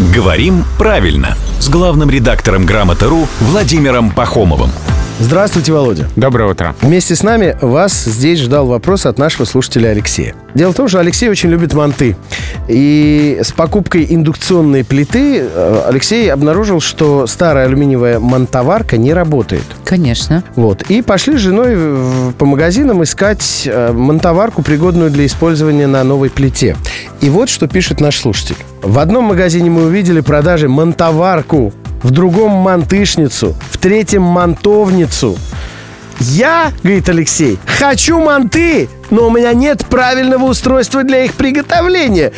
Говорим правильно с главным редактором «Грамоты.ру» Владимиром Пахомовым. Здравствуйте, Володя. Доброе утро. Вместе с нами вас здесь ждал вопрос от нашего слушателя Алексея. Дело в том, что Алексей очень любит манты. И с покупкой индукционной плиты э, Алексей обнаружил, что старая алюминиевая мантоварка не работает. Конечно. Вот. И пошли с женой по магазинам искать э, мантоварку, пригодную для использования на новой плите. И вот что пишет наш слушатель. В одном магазине мы увидели продажи мантоварку, в другом мантышницу, в третьем мантовницу. Я, говорит Алексей, хочу манты, но у меня нет правильного устройства для их приготовления.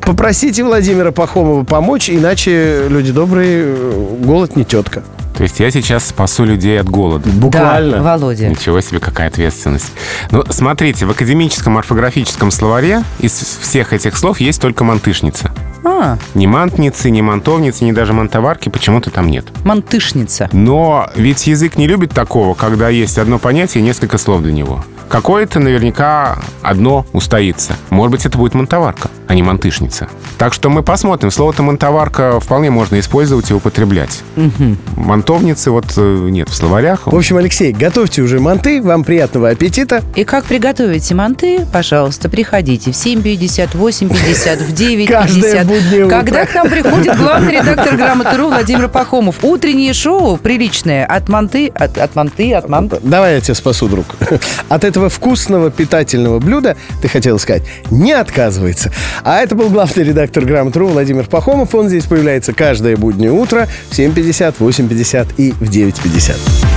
Попросите Владимира Пахомова помочь, иначе, люди добрые, э, голод не тетка. То есть я сейчас спасу людей от голода. Буквально. Да, Володя. Ничего себе, какая ответственность. Ну, смотрите, в академическом орфографическом словаре из всех этих слов есть только мантышница. А, Ни мантницы, ни мантовницы, ни даже мантоварки почему-то там нет. мантышница. Но ведь язык не любит такого, когда есть одно понятие и несколько слов для него. Какое-то наверняка одно устоится. Может быть, это будет мантоварка, а не мантышница. Так что мы посмотрим. Слово-то мантоварка вполне можно использовать и употреблять. Мантовницы вот э, нет в словарях. В общем, Алексей, готовьте уже манты, вам приятного аппетита. И как приготовить манты, пожалуйста, приходите в 7.50, 8.50, в 9.50. Каждое буднее утро. Когда к нам приходит главный редактор «Грамоты.ру» Владимир Пахомов. Утреннее шоу приличное. От манты, от, от манты, от манты. Давай я тебя спасу, друг. От этого вкусного питательного блюда, ты хотел сказать, не отказывается. А это был главный редактор «Грамотру» Владимир Пахомов. Он здесь появляется каждое буднее утро в 7.50, 8.50 и в 9.50.